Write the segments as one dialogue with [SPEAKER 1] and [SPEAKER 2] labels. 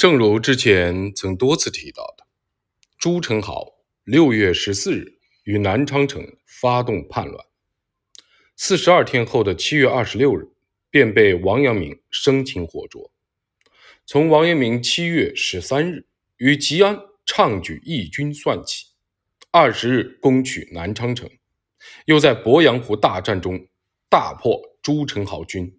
[SPEAKER 1] 正如之前曾多次提到的，朱宸濠六月十四日于南昌城发动叛乱，四十二天后的七月二十六日，便被王阳明生擒活捉。从王阳明七月十三日于吉安倡举义军算起，二十日攻取南昌城，又在鄱阳湖大战中大破朱宸濠军，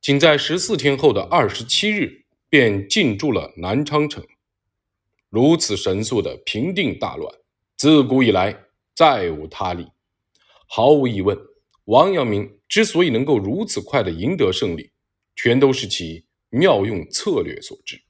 [SPEAKER 1] 仅在十四天后的二十七日。便进驻了南昌城，如此神速的平定大乱，自古以来再无他例。毫无疑问，王阳明之所以能够如此快的赢得胜利，全都是其妙用策略所致。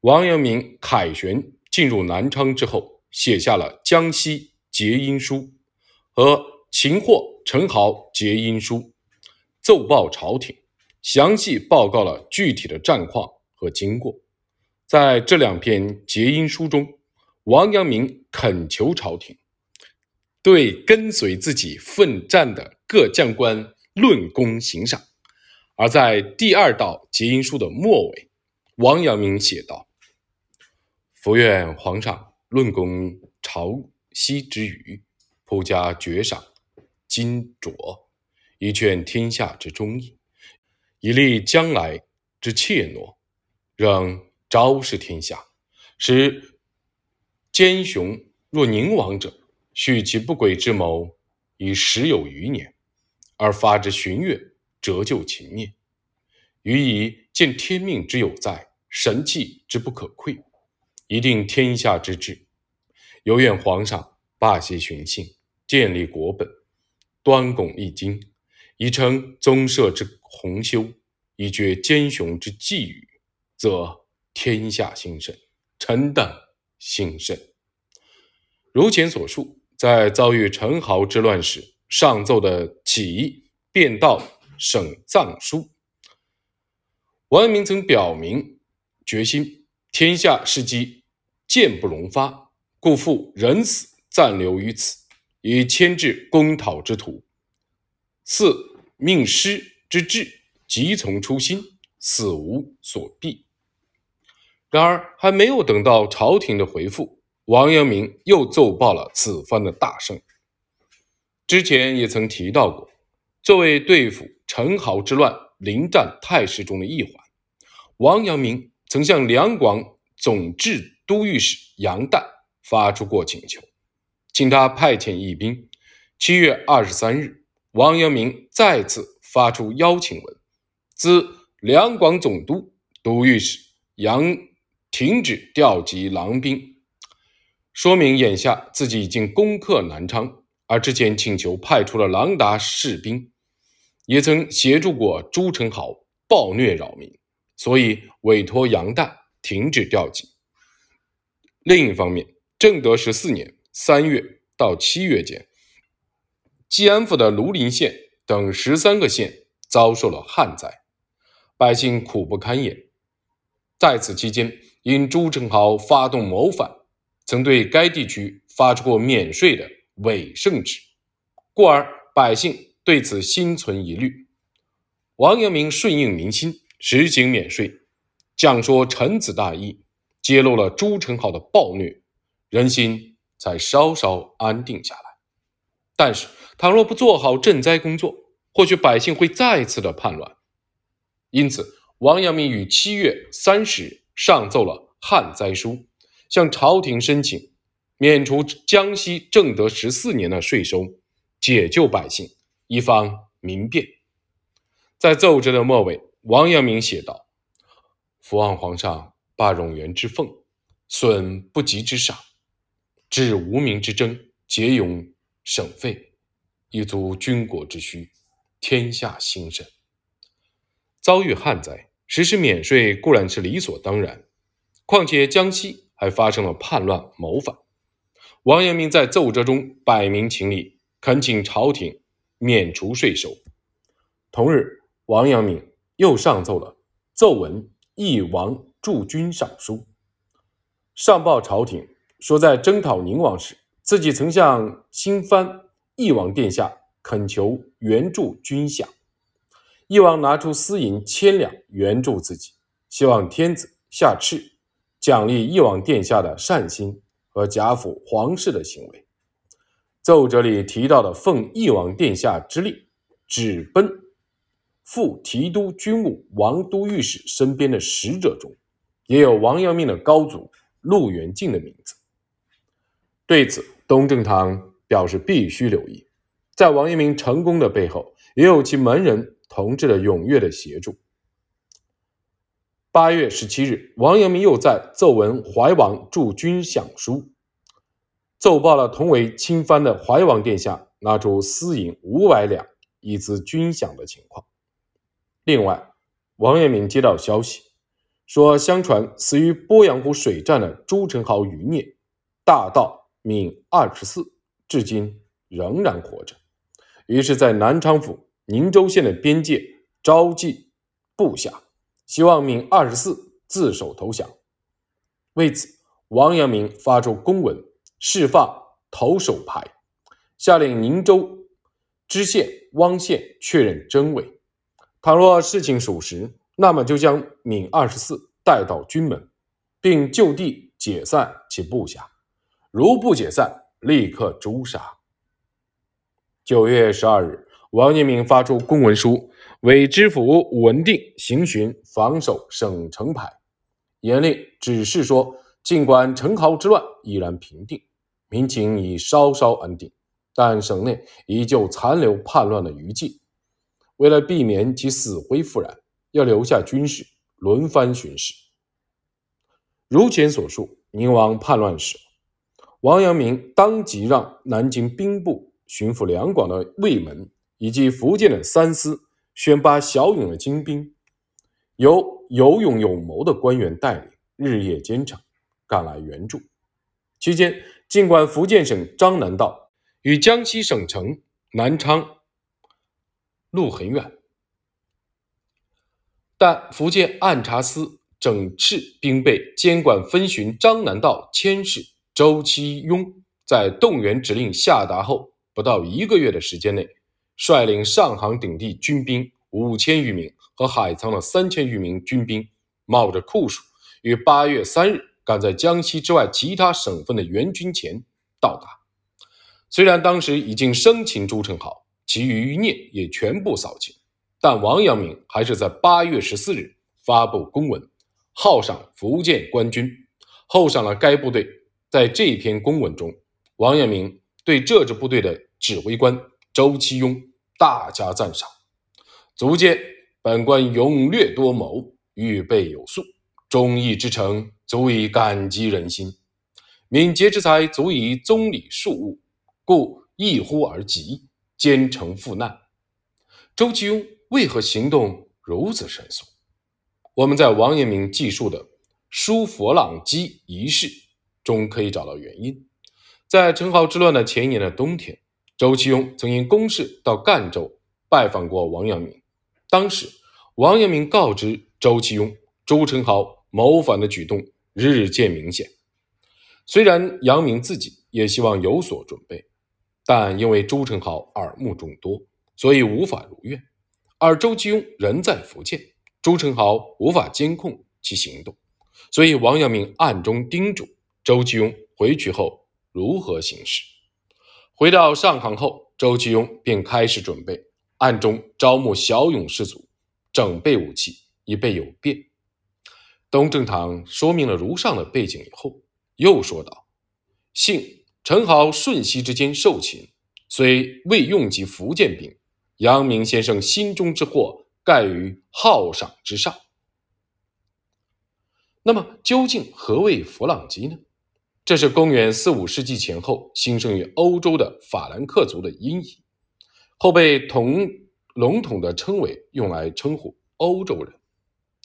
[SPEAKER 1] 王阳明凯旋进入南昌之后，写下了《江西结阴书》和《擒获陈豪结阴书》，奏报朝廷。详细报告了具体的战况和经过。在这两篇结因书中，王阳明恳求朝廷对跟随自己奋战的各将官论功行赏；而在第二道结因书的末尾，王阳明写道：“伏愿皇上论功朝夕之余，普加爵赏金镯，以劝天下之忠义。”以立将来之怯懦，仍昭示天下，使奸雄若宁王者，蓄其不轨之谋已十有余年，而发之旬月，折就情灭。予以见天命之有在，神器之不可窥，一定天下之治。有愿皇上罢息寻衅，建立国本，端拱一经，以称宗社之。洪修以绝奸雄之觊觎，则天下兴盛，臣等兴盛。如前所述，在遭遇陈豪之乱时，上奏的起义便道省藏书。王阳明曾表明决心：天下事机渐不容发，故复人死暂留于此，以牵制攻讨之徒。四命师。之志急从初心，死无所避。然而，还没有等到朝廷的回复，王阳明又奏报了此番的大胜。之前也曾提到过，作为对付陈豪之乱临战态势中的一环，王阳明曾向两广总制都御史杨旦发出过请求，请他派遣义兵。七月二十三日，王阳明再次。发出邀请文，自两广总督、都御史杨停止调集狼兵，说明眼下自己已经攻克南昌，而之前请求派出了狼达士兵，也曾协助过朱宸濠暴虐扰民，所以委托杨旦停止调集。另一方面，正德十四年三月到七月间，吉安府的庐陵县。等十三个县遭受了旱灾，百姓苦不堪言。在此期间，因朱宸濠发动谋反，曾对该地区发出过免税的伪圣旨，故而百姓对此心存疑虑。王阳明顺应民心，实行免税，讲说臣子大义，揭露了朱宸濠的暴虐，人心才稍稍安定下来。但是，倘若不做好赈灾工作，或许百姓会再次的叛乱。因此，王阳明于七月三十日上奏了旱灾书，向朝廷申请免除江西正德十四年的税收，解救百姓，以方民变。在奏折的末尾，王阳明写道：“伏望皇上罢冗员之俸，损不及之赏，治无名之争，节勇省费。”以足军国之需，天下兴盛。遭遇旱灾，实施免税固然是理所当然，况且江西还发生了叛乱谋反。王阳明在奏折中摆明情理，恳请朝廷免除税收。同日，王阳明又上奏了奏文义王驻军上书，上报朝廷说，在征讨宁王时，自己曾向新藩。义王殿下恳求援助军饷，义王拿出私银千两援助自己，希望天子下敕，奖励翼王殿下的善心和贾府皇室的行为。奏折里提到的奉翼王殿下之令，指奔赴提督军务王都御史身边的使者中，也有王阳明的高祖陆元敬的名字。对此，东正堂表示必须留意，在王阳明成功的背后，也有其门人同志的踊跃的协助。八月十七日，王阳明又在奏文怀王驻军饷书，奏报了同为亲藩的怀王殿下拿出私银五百两以资军饷的情况。另外，王阳明接到消息，说相传死于鄱阳湖水战的朱宸濠余孽大盗闵二十四，至今仍然活着，于是，在南昌府宁州县的边界召集部下。希望闵二十四自首投降。为此，王阳明发出公文，释放投手牌，下令宁州知县汪宪确认真伪。倘若事情属实，那么就将闵二十四带到军门，并就地解散其部下；如不解散，立刻诛杀。九月十二日，王阳明发出公文书。为知府武文定行巡防守省城牌，严令指示说：尽管陈豪之乱已然平定，民情已稍稍安定，但省内依旧残留叛乱的余迹。为了避免其死灰复燃，要留下军士轮番巡视。如前所述，宁王叛乱时，王阳明当即让南京兵部巡抚两广的卫门以及福建的三司。选拔骁勇的精兵，由有勇有谋的官员带领，日夜兼程赶来援助。期间，尽管福建省漳南道与江西省城南昌路很远，但福建按察司整饬兵备监管分巡漳南道佥事周其庸，在动员指令下达后不到一个月的时间内。率领上杭等地军兵五千余名和海沧的三千余名军兵，冒着酷暑，于八月三日赶在江西之外其他省份的援军前到达。虽然当时已经生擒朱宸濠，其余余孽也全部扫清，但王阳明还是在八月十四日发布公文，号赏福建官军，厚赏了该部队。在这篇公文中，王阳明对这支部队的指挥官。周其庸大加赞赏，足见本官勇略多谋，预备有素，忠义之诚足以感激人心，敏捷之才足以宗理庶务，故一呼而急，兼程赴难。周其庸为何行动如此神速？我们在王阳明记述的书佛朗机一事中可以找到原因。在陈豪之乱的前一年的冬天。周其庸曾因公事到赣州拜访过王阳明，当时王阳明告知周其庸，朱宸濠谋反的举动日渐明显。虽然阳明自己也希望有所准备，但因为朱宸濠耳目众多，所以无法如愿。而周其庸人在福建，朱宸濠无法监控其行动，所以王阳明暗中叮嘱周其庸回去后如何行事。回到上杭后，周其庸便开始准备，暗中招募骁勇士卒，整备武器，以备有变。东正堂说明了如上的背景以后，又说道：“幸陈豪瞬息之间受擒，虽未用及福建兵，阳明先生心中之祸盖于号赏之上。那么，究竟何谓弗朗基呢？”这是公元四五世纪前后兴盛于欧洲的法兰克族的音译，后被统笼统地称为用来称呼欧洲人，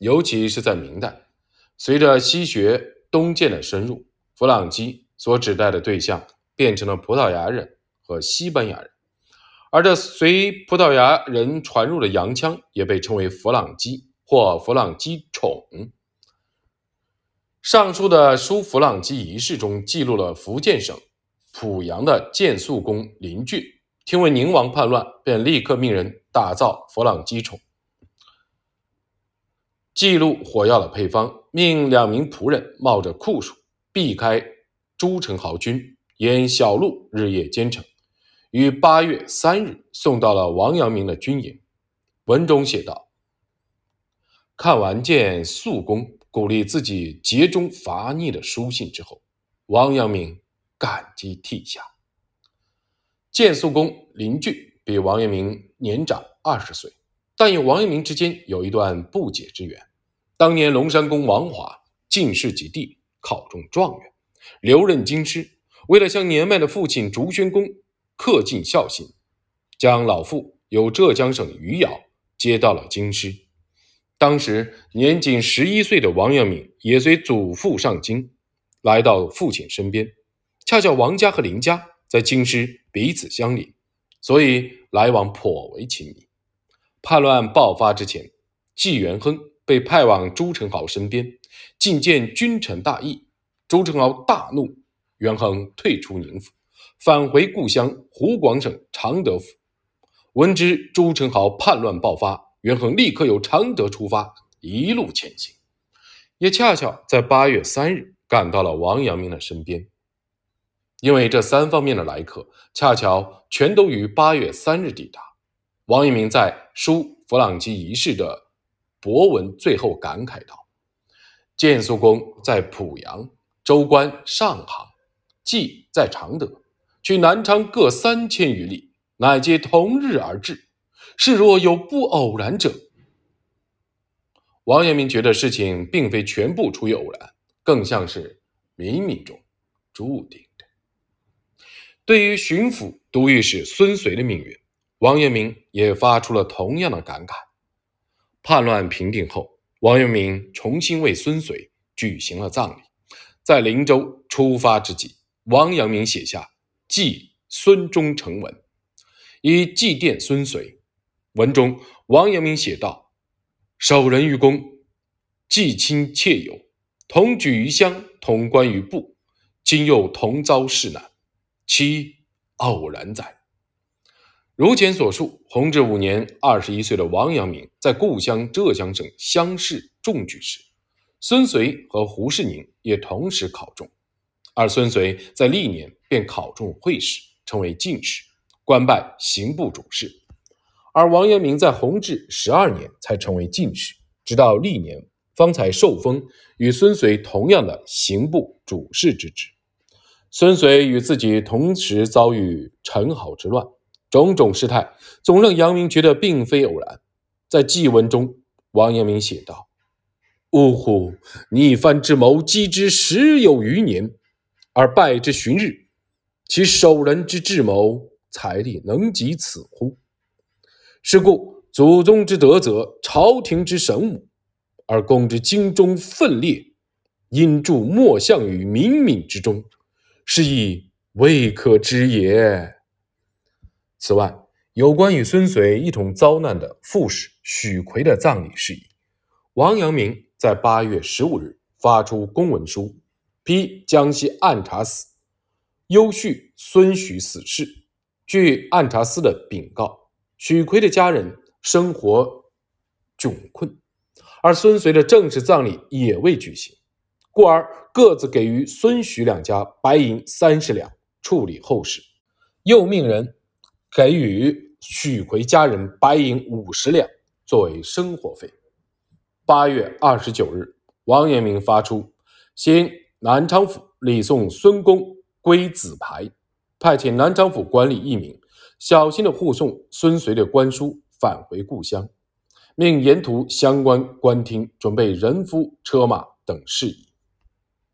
[SPEAKER 1] 尤其是在明代，随着西学东渐的深入，弗朗基所指代的对象变成了葡萄牙人和西班牙人，而这随葡萄牙人传入的洋枪也被称为弗朗基或弗朗基宠。上书的书弗朗基仪式中记录了福建省濮阳的建肃公林俊听闻宁王叛乱，便立刻命人打造弗朗基宠。记录火药的配方，命两名仆人冒着酷暑，避开朱宸濠军沿小路日夜兼程，于八月三日送到了王阳明的军营。文中写道：“看完见肃公鼓励自己节中伐逆的书信之后，王阳明感激涕下。建肃公林俊比王阳明年长二十岁。”但与王阳明之间有一段不解之缘。当年龙山公王华进士及第，考中状元，留任京师。为了向年迈的父亲竹轩公恪尽孝心，将老父由浙江省余姚接到了京师。当时年仅十一岁的王阳明也随祖父上京，来到父亲身边。恰巧王家和林家在京师彼此相邻，所以来往颇为亲密。叛乱爆发之前，纪元亨被派往朱宸濠身边，觐见君臣大义。朱宸濠大怒，元亨退出宁府，返回故乡湖广省常德府。闻知朱宸濠叛乱爆发，元亨立刻由常德出发，一路前行，也恰巧在八月三日赶到了王阳明的身边。因为这三方面的来客，恰巧全都于八月三日抵达。王阳明在书弗朗基一事的博文最后感慨道：“建肃公在濮阳，州官上杭，季在常德，去南昌各三千余里，乃皆同日而至。是若有不偶然者。”王阳明觉得事情并非全部出于偶然，更像是冥冥中注定的。对于巡抚都御史孙遂的命运。王阳明也发出了同样的感慨。叛乱平定后，王阳明重新为孙遂举行了葬礼。在灵州出发之际，王阳明写下《祭孙忠诚文》，以祭奠孙遂。文中，王阳明写道：“守人于公，既亲切友，同举于乡，同观于部，今又同遭世难，其偶然哉？”如前所述，弘治五年，二十一岁的王阳明在故乡浙江省乡试中举时，孙遂和胡适宁也同时考中，而孙遂在历年便考中会试，成为进士，官拜刑部主事，而王阳明在弘治十二年才成为进士，直到历年方才受封与孙遂同样的刑部主事之职。孙遂与自己同时遭遇陈好之乱。种种事态总让杨明觉得并非偶然。在祭文中，王阳明写道：“呜呼！逆藩之谋，积之十有余年，而败之旬日，其守人之智谋，财力能及此乎？是故祖宗之德泽，朝廷之神武，而公之精忠奋烈，因助莫向于冥冥之中，是亦未可知也。”此外，有关与孙遂一同遭难的副使许奎的葬礼事宜，王阳明在八月十五日发出公文书，批江西按察司优叙孙许死事。据按察司的禀告，许奎的家人生活窘困，而孙遂的正式葬礼也未举行，故而各自给予孙许两家白银三十两处理后事，又命人。给予许奎家人白银五十两作为生活费。八月二十九日，王阳明发出，新南昌府礼送孙公归子牌，派遣南昌府管理一名小心的护送孙遂的官书返回故乡，命沿途相关官厅准备人夫车马等事宜。